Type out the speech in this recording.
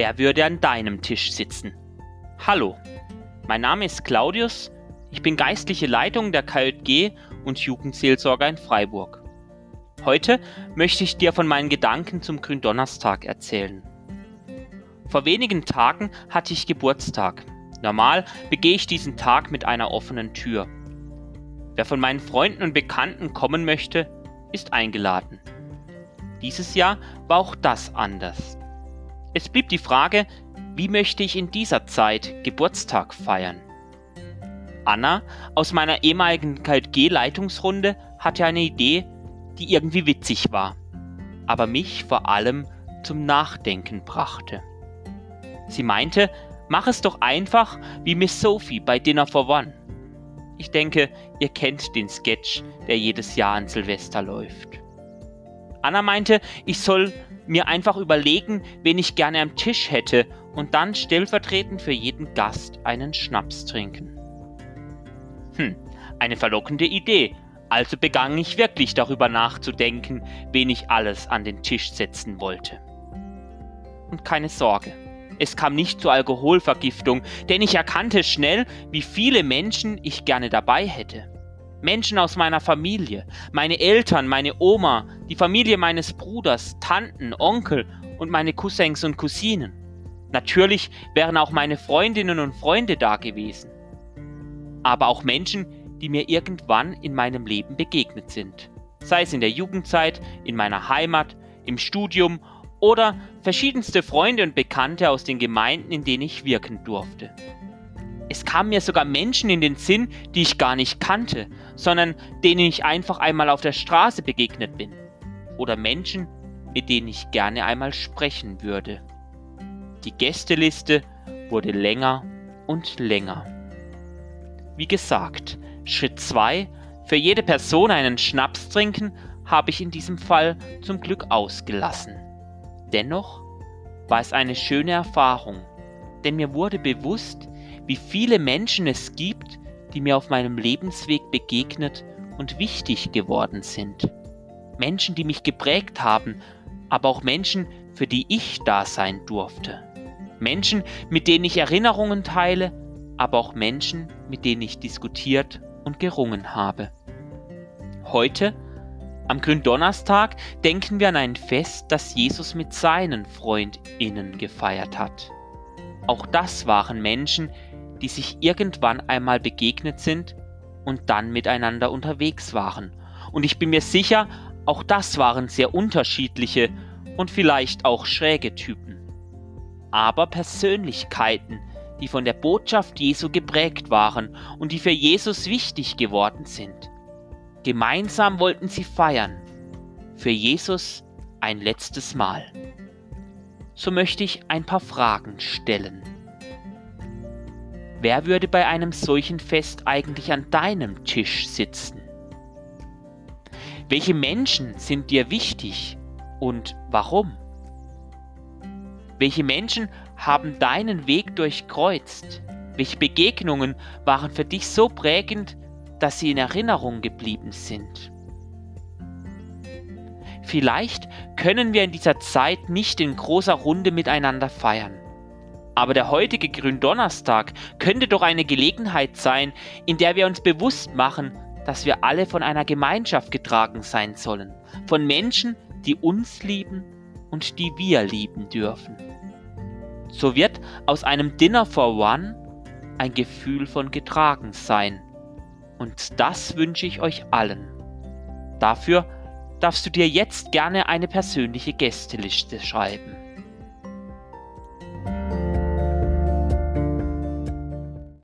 Wer würde an deinem Tisch sitzen? Hallo, mein Name ist Claudius, ich bin geistliche Leitung der KJG und Jugendseelsorger in Freiburg. Heute möchte ich dir von meinen Gedanken zum Gründonnerstag erzählen. Vor wenigen Tagen hatte ich Geburtstag. Normal begehe ich diesen Tag mit einer offenen Tür. Wer von meinen Freunden und Bekannten kommen möchte, ist eingeladen. Dieses Jahr war auch das anders. Es blieb die Frage, wie möchte ich in dieser Zeit Geburtstag feiern? Anna aus meiner ehemaligen KG-Leitungsrunde hatte eine Idee, die irgendwie witzig war, aber mich vor allem zum Nachdenken brachte. Sie meinte, mach es doch einfach wie Miss Sophie bei Dinner for One. Ich denke, ihr kennt den Sketch, der jedes Jahr an Silvester läuft. Anna meinte, ich soll mir einfach überlegen, wen ich gerne am Tisch hätte und dann stellvertretend für jeden Gast einen Schnaps trinken. Hm, eine verlockende Idee, also begann ich wirklich darüber nachzudenken, wen ich alles an den Tisch setzen wollte. Und keine Sorge, es kam nicht zur Alkoholvergiftung, denn ich erkannte schnell, wie viele Menschen ich gerne dabei hätte. Menschen aus meiner Familie, meine Eltern, meine Oma, die Familie meines Bruders, Tanten, Onkel und meine Cousins und Cousinen. Natürlich wären auch meine Freundinnen und Freunde da gewesen. Aber auch Menschen, die mir irgendwann in meinem Leben begegnet sind. Sei es in der Jugendzeit, in meiner Heimat, im Studium oder verschiedenste Freunde und Bekannte aus den Gemeinden, in denen ich wirken durfte. Es kamen mir sogar Menschen in den Sinn, die ich gar nicht kannte, sondern denen ich einfach einmal auf der Straße begegnet bin. Oder Menschen, mit denen ich gerne einmal sprechen würde. Die Gästeliste wurde länger und länger. Wie gesagt, Schritt 2, für jede Person einen Schnaps trinken, habe ich in diesem Fall zum Glück ausgelassen. Dennoch war es eine schöne Erfahrung, denn mir wurde bewusst, wie viele Menschen es gibt, die mir auf meinem Lebensweg begegnet und wichtig geworden sind. Menschen, die mich geprägt haben, aber auch Menschen, für die ich da sein durfte. Menschen, mit denen ich Erinnerungen teile, aber auch Menschen, mit denen ich diskutiert und gerungen habe. Heute, am Gründonnerstag, denken wir an ein Fest, das Jesus mit seinen Freundinnen gefeiert hat. Auch das waren Menschen, die sich irgendwann einmal begegnet sind und dann miteinander unterwegs waren. Und ich bin mir sicher, auch das waren sehr unterschiedliche und vielleicht auch schräge Typen. Aber Persönlichkeiten, die von der Botschaft Jesu geprägt waren und die für Jesus wichtig geworden sind. Gemeinsam wollten sie feiern. Für Jesus ein letztes Mal. So möchte ich ein paar Fragen stellen. Wer würde bei einem solchen Fest eigentlich an deinem Tisch sitzen? Welche Menschen sind dir wichtig und warum? Welche Menschen haben deinen Weg durchkreuzt? Welche Begegnungen waren für dich so prägend, dass sie in Erinnerung geblieben sind? Vielleicht können wir in dieser Zeit nicht in großer Runde miteinander feiern. Aber der heutige Gründonnerstag könnte doch eine Gelegenheit sein, in der wir uns bewusst machen, dass wir alle von einer Gemeinschaft getragen sein sollen, von Menschen, die uns lieben und die wir lieben dürfen. So wird aus einem Dinner for One ein Gefühl von getragen sein. Und das wünsche ich euch allen. Dafür darfst du dir jetzt gerne eine persönliche Gästeliste schreiben.